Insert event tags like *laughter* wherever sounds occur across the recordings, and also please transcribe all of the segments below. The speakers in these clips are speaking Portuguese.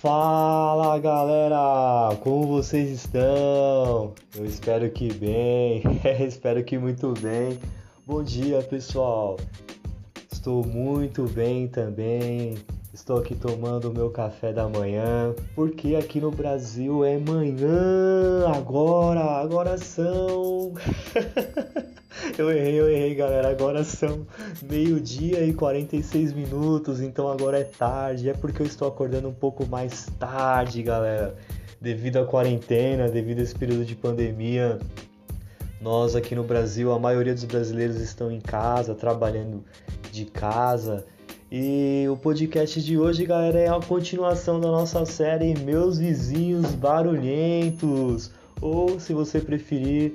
Fala galera, como vocês estão? Eu espero que bem, *laughs* espero que muito bem. Bom dia pessoal, estou muito bem também. Estou aqui tomando o meu café da manhã, porque aqui no Brasil é manhã, agora, agora são. *laughs* eu errei, eu errei, galera. Agora são meio-dia e 46 minutos, então agora é tarde. É porque eu estou acordando um pouco mais tarde, galera. Devido à quarentena, devido a esse período de pandemia, nós aqui no Brasil, a maioria dos brasileiros estão em casa, trabalhando de casa. E o podcast de hoje, galera, é a continuação da nossa série Meus Vizinhos Barulhentos, ou se você preferir,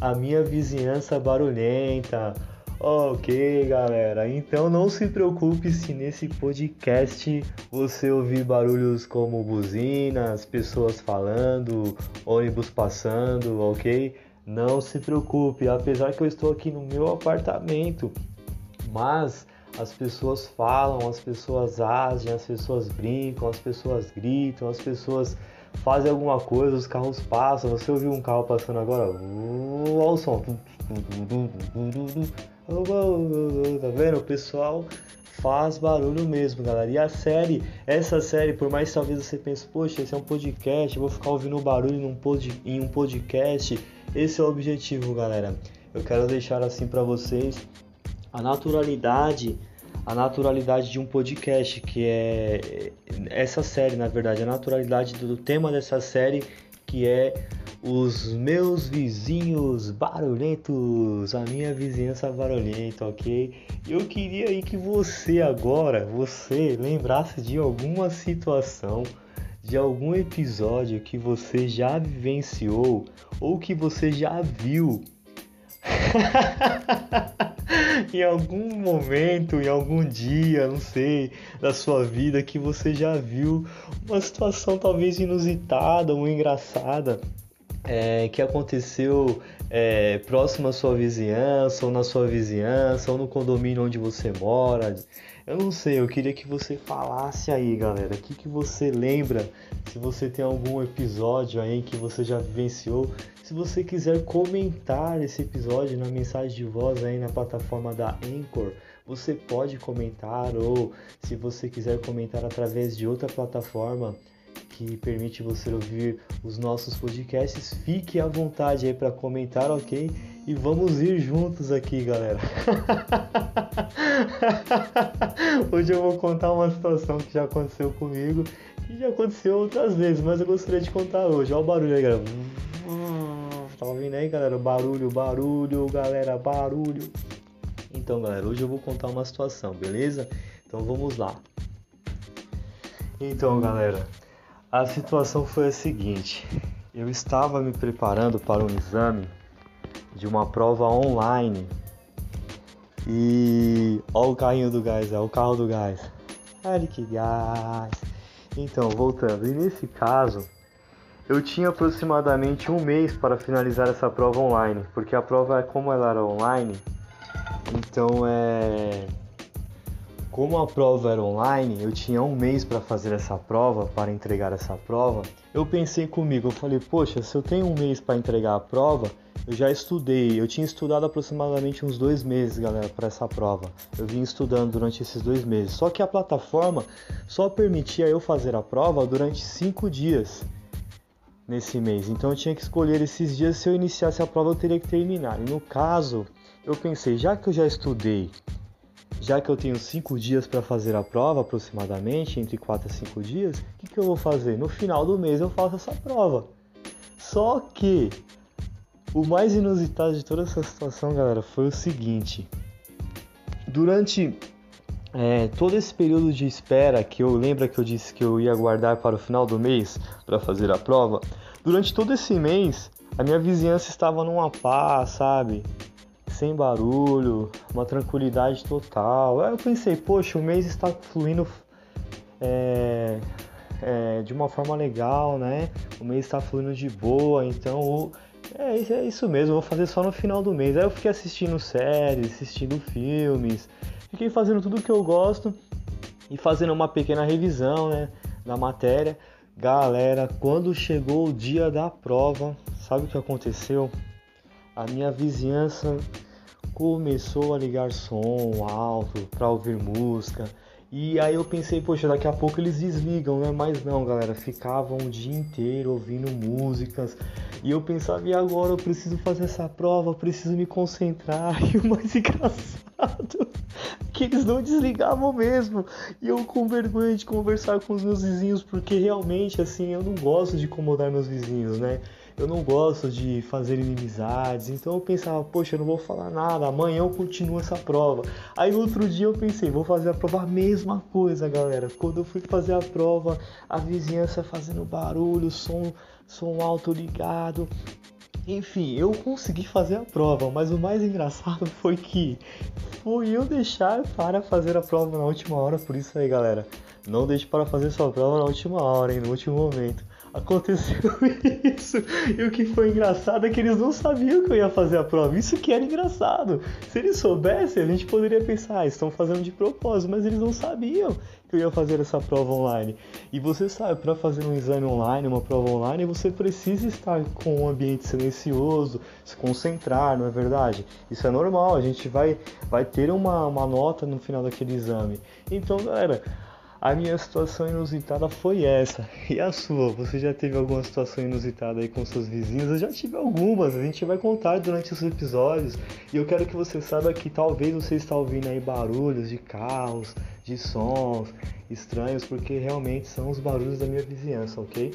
a minha vizinhança barulhenta. Ok, galera, então não se preocupe se nesse podcast você ouvir barulhos como buzinas, pessoas falando, ônibus passando, ok? Não se preocupe, apesar que eu estou aqui no meu apartamento, mas as pessoas falam, as pessoas agem, as pessoas brincam, as pessoas gritam, as pessoas fazem alguma coisa, os carros passam. Você ouviu um carro passando agora? Olha o som. Tá vendo? O pessoal faz barulho mesmo, galera. E a série, essa série, por mais que talvez você pense, poxa, esse é um podcast, vou ficar ouvindo barulho num pod, em um podcast. Esse é o objetivo, galera. Eu quero deixar assim para vocês a naturalidade a naturalidade de um podcast, que é essa série, na verdade, a naturalidade do tema dessa série, que é os meus vizinhos barulhentos, a minha vizinhança barulhenta, ok? Eu queria aí que você agora, você lembrasse de alguma situação, de algum episódio que você já vivenciou ou que você já viu *laughs* *laughs* em algum momento, em algum dia, não sei, da sua vida que você já viu uma situação talvez inusitada ou engraçada é, que aconteceu é, próximo à sua vizinhança, ou na sua vizinhança, ou no condomínio onde você mora. Eu não sei, eu queria que você falasse aí, galera, o que, que você lembra, se você tem algum episódio aí que você já vivenciou, se você quiser comentar esse episódio na mensagem de voz aí na plataforma da Anchor, você pode comentar, ou se você quiser comentar através de outra plataforma, que permite você ouvir os nossos podcasts. Fique à vontade aí para comentar, ok? E vamos ir juntos aqui, galera. *laughs* Hoje eu vou contar uma situação que já aconteceu comigo e já aconteceu outras vezes, mas eu gostaria de contar hoje. Olha o barulho aí, galera. Tá ouvindo aí, galera? Barulho, barulho, galera, barulho. Então, galera, hoje eu vou contar uma situação, beleza? Então vamos lá. Então, galera, a situação foi a seguinte: eu estava me preparando para um exame de uma prova online e olha o carrinho do gás, é o carro do gás. Olha que gás. Então, voltando, e nesse caso, eu tinha aproximadamente um mês para finalizar essa prova online, porque a prova, como ela era online, então é como a prova era online, eu tinha um mês para fazer essa prova, para entregar essa prova. Eu pensei comigo, eu falei, poxa, se eu tenho um mês para entregar a prova, eu já estudei. Eu tinha estudado aproximadamente uns dois meses, galera, para essa prova. Eu vim estudando durante esses dois meses. Só que a plataforma só permitia eu fazer a prova durante cinco dias nesse mês. Então eu tinha que escolher esses dias. Se eu iniciasse a prova, eu teria que terminar. E no caso, eu pensei, já que eu já estudei já que eu tenho 5 dias para fazer a prova, aproximadamente, entre 4 a 5 dias, o que, que eu vou fazer? No final do mês eu faço essa prova. Só que o mais inusitado de toda essa situação, galera, foi o seguinte: durante é, todo esse período de espera que eu lembro que eu disse que eu ia aguardar para o final do mês para fazer a prova, durante todo esse mês a minha vizinhança estava numa paz, sabe? Sem barulho, uma tranquilidade total. Aí eu pensei, poxa, o mês está fluindo é, é, de uma forma legal, né? O mês está fluindo de boa, então é, é, isso mesmo, vou fazer só no final do mês. Aí eu fiquei assistindo séries, assistindo filmes, fiquei fazendo tudo que eu gosto e fazendo uma pequena revisão, né? na matéria. Galera, quando chegou o dia da prova, sabe o que aconteceu? A minha vizinhança começou a ligar som alto para ouvir música. E aí eu pensei, poxa, daqui a pouco eles desligam, né? Mas não, galera, ficavam o dia inteiro ouvindo músicas. E eu pensava, e agora eu preciso fazer essa prova, preciso me concentrar. *laughs* E o mais engraçado que eles não desligavam mesmo. E eu com vergonha de conversar com os meus vizinhos, porque realmente assim, eu não gosto de incomodar meus vizinhos, né? Eu não gosto de fazer inimizades, então eu pensava, poxa, eu não vou falar nada, amanhã eu continuo essa prova. Aí no outro dia eu pensei, vou fazer a prova a mesma coisa, galera. Quando eu fui fazer a prova, a vizinhança fazendo barulho, som, som alto ligado. Enfim, eu consegui fazer a prova, mas o mais engraçado *laughs* foi que fui eu deixar para fazer a prova na última hora, por isso aí, galera. Não deixe para fazer sua prova na última hora, hein, no último momento aconteceu *laughs* isso. E o que foi engraçado é que eles não sabiam que eu ia fazer a prova. Isso que era engraçado. Se eles soubessem, a gente poderia pensar, ah, estão fazendo de propósito, mas eles não sabiam que eu ia fazer essa prova online. E você sabe, para fazer um exame online, uma prova online, você precisa estar com um ambiente silencioso, se concentrar, não é verdade? Isso é normal, a gente vai, vai ter uma, uma nota no final daquele exame. Então, galera a minha situação inusitada foi essa. E a sua? Você já teve alguma situação inusitada aí com seus vizinhos? Eu já tive algumas, a gente vai contar durante os episódios. E eu quero que você saiba que talvez você está ouvindo aí barulhos de carros, de sons estranhos, porque realmente são os barulhos da minha vizinhança, ok?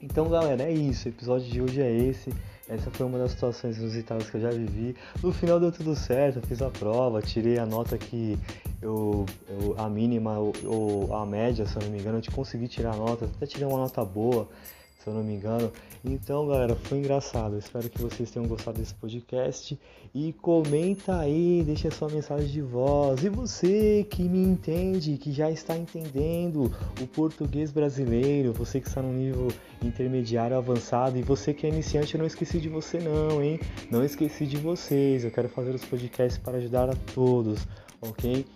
Então, galera, é isso. O episódio de hoje é esse. Essa foi uma das situações inusitadas que eu já vivi. No final deu tudo certo, fiz a prova, tirei a nota que eu, eu a mínima ou a média, se eu não me engano, eu consegui tirar nota, até tirei uma nota boa, se eu não me engano. Então, galera, foi engraçado. Espero que vocês tenham gostado desse podcast e comenta aí, deixa sua mensagem de voz. E você que me entende, que já está entendendo o português brasileiro, você que está no nível intermediário avançado e você que é iniciante, eu não esqueci de você não, hein? Não esqueci de vocês. Eu quero fazer os podcasts para ajudar a todos ok?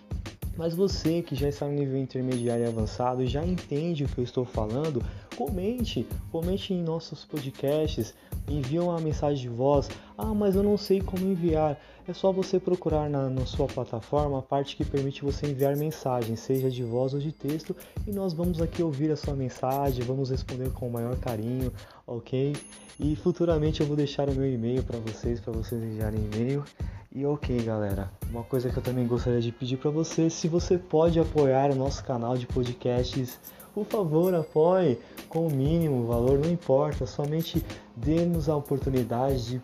Mas você que já está no nível intermediário e avançado já entende o que eu estou falando, comente, comente em nossos podcasts, envie uma mensagem de voz. Ah, mas eu não sei como enviar. É só você procurar na, na sua plataforma a parte que permite você enviar mensagem, seja de voz ou de texto, e nós vamos aqui ouvir a sua mensagem, vamos responder com o maior carinho, ok? E futuramente eu vou deixar o meu e-mail para vocês, para vocês enviarem e-mail. E ok, galera, uma coisa que eu também gostaria de pedir para você, se você pode apoiar o nosso canal de podcasts, por favor, apoie com o mínimo valor, não importa, somente dê-nos a oportunidade de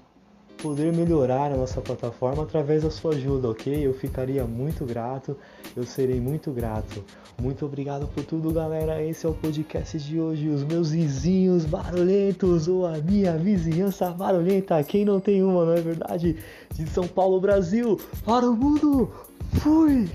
poder melhorar a nossa plataforma através da sua ajuda, ok? Eu ficaria muito grato, eu serei muito grato. Muito obrigado por tudo, galera. Esse é o podcast de hoje. Os meus vizinhos barulhentos ou a minha vizinhança barulhenta. Quem não tem uma, não é verdade? De São Paulo, Brasil, para o mundo. Fui!